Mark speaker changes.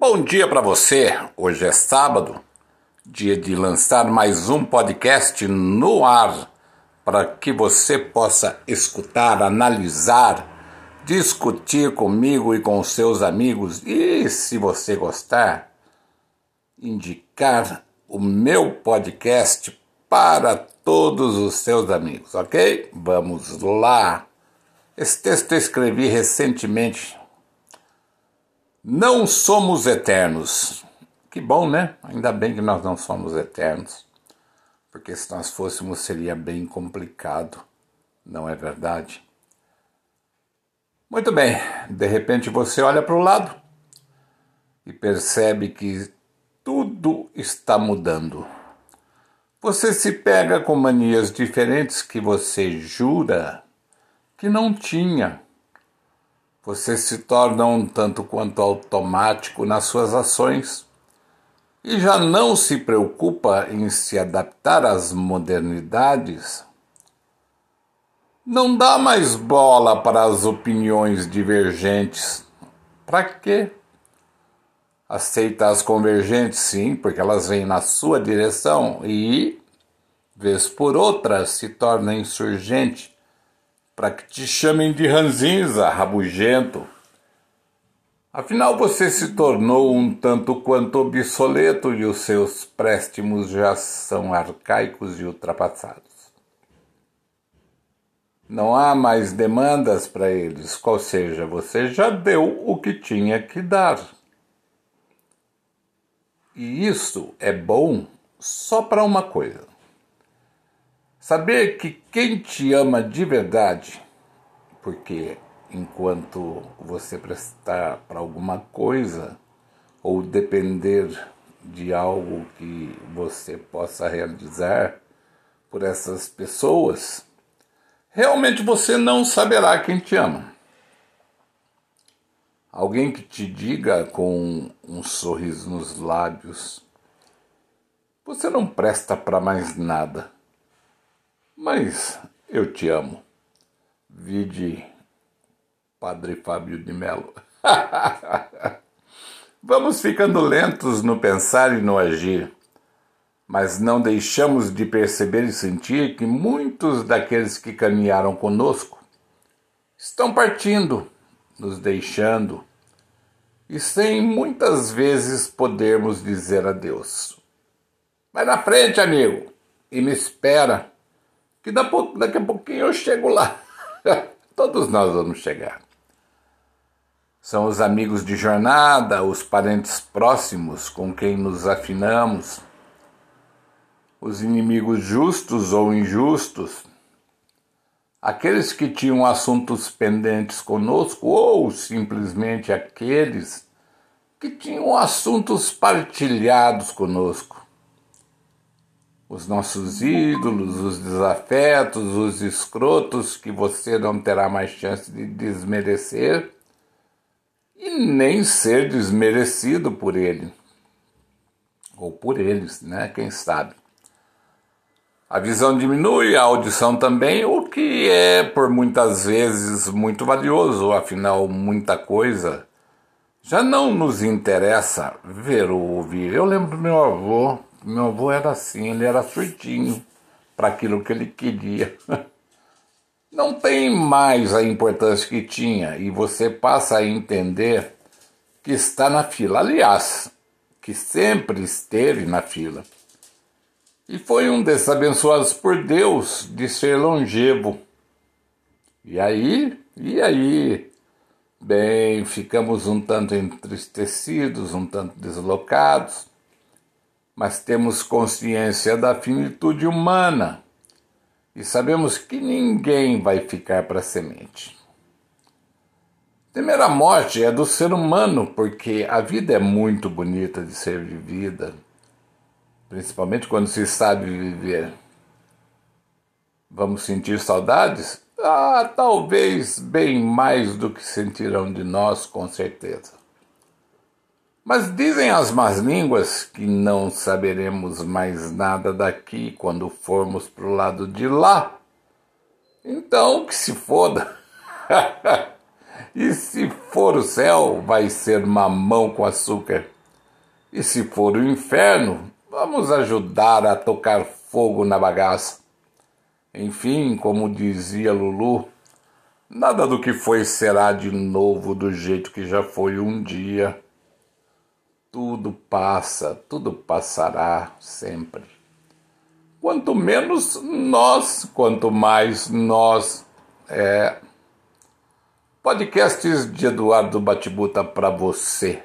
Speaker 1: Bom dia para você. Hoje é sábado, dia de lançar mais um podcast no ar para que você possa escutar, analisar, discutir comigo e com seus amigos e, se você gostar, indicar o meu podcast para todos os seus amigos, ok? Vamos lá. Esse texto eu escrevi recentemente. Não somos eternos. Que bom, né? Ainda bem que nós não somos eternos. Porque se nós fôssemos seria bem complicado, não é verdade? Muito bem, de repente você olha para o lado e percebe que tudo está mudando. Você se pega com manias diferentes que você jura que não tinha. Você se torna um tanto quanto automático nas suas ações e já não se preocupa em se adaptar às modernidades. Não dá mais bola para as opiniões divergentes. Para quê? Aceita as convergentes, sim, porque elas vêm na sua direção e, vez por outra, se torna insurgente para que te chamem de ranzinza, rabugento. Afinal, você se tornou um tanto quanto obsoleto e os seus préstimos já são arcaicos e ultrapassados. Não há mais demandas para eles, ou seja, você já deu o que tinha que dar. E isso é bom só para uma coisa Saber que quem te ama de verdade, porque enquanto você prestar para alguma coisa ou depender de algo que você possa realizar por essas pessoas, realmente você não saberá quem te ama. Alguém que te diga com um sorriso nos lábios: Você não presta para mais nada mas eu te amo. Vide Padre Fábio de Mello. Vamos ficando lentos no pensar e no agir, mas não deixamos de perceber e sentir que muitos daqueles que caminharam conosco estão partindo, nos deixando, e sem muitas vezes podermos dizer adeus. Vai na frente, amigo, e me espera que daqui a pouquinho eu chego lá. Todos nós vamos chegar. São os amigos de jornada, os parentes próximos com quem nos afinamos, os inimigos justos ou injustos, aqueles que tinham assuntos pendentes conosco ou simplesmente aqueles que tinham assuntos partilhados conosco os nossos ídolos, os desafetos, os escrotos que você não terá mais chance de desmerecer e nem ser desmerecido por ele ou por eles, né? Quem sabe. A visão diminui, a audição também, o que é por muitas vezes muito valioso, afinal, muita coisa já não nos interessa ver ou ouvir. Eu lembro do meu avô, meu avô era assim, ele era surtinho para aquilo que ele queria. Não tem mais a importância que tinha e você passa a entender que está na fila. Aliás, que sempre esteve na fila. E foi um desses abençoados por Deus de ser longevo. E aí, e aí? Bem, ficamos um tanto entristecidos, um tanto deslocados mas temos consciência da finitude humana e sabemos que ninguém vai ficar para semente. Temer a morte é do ser humano, porque a vida é muito bonita de ser vivida, principalmente quando se sabe viver. Vamos sentir saudades? Ah, talvez bem mais do que sentirão de nós, com certeza. Mas dizem as más línguas que não saberemos mais nada daqui quando formos para o lado de lá. Então que se foda. E se for o céu, vai ser mamão com açúcar. E se for o inferno, vamos ajudar a tocar fogo na bagaça. Enfim, como dizia Lulu, nada do que foi será de novo do jeito que já foi um dia. Tudo passa, tudo passará sempre. Quanto menos nós, quanto mais nós. É... Podcasts de Eduardo Batibuta para você.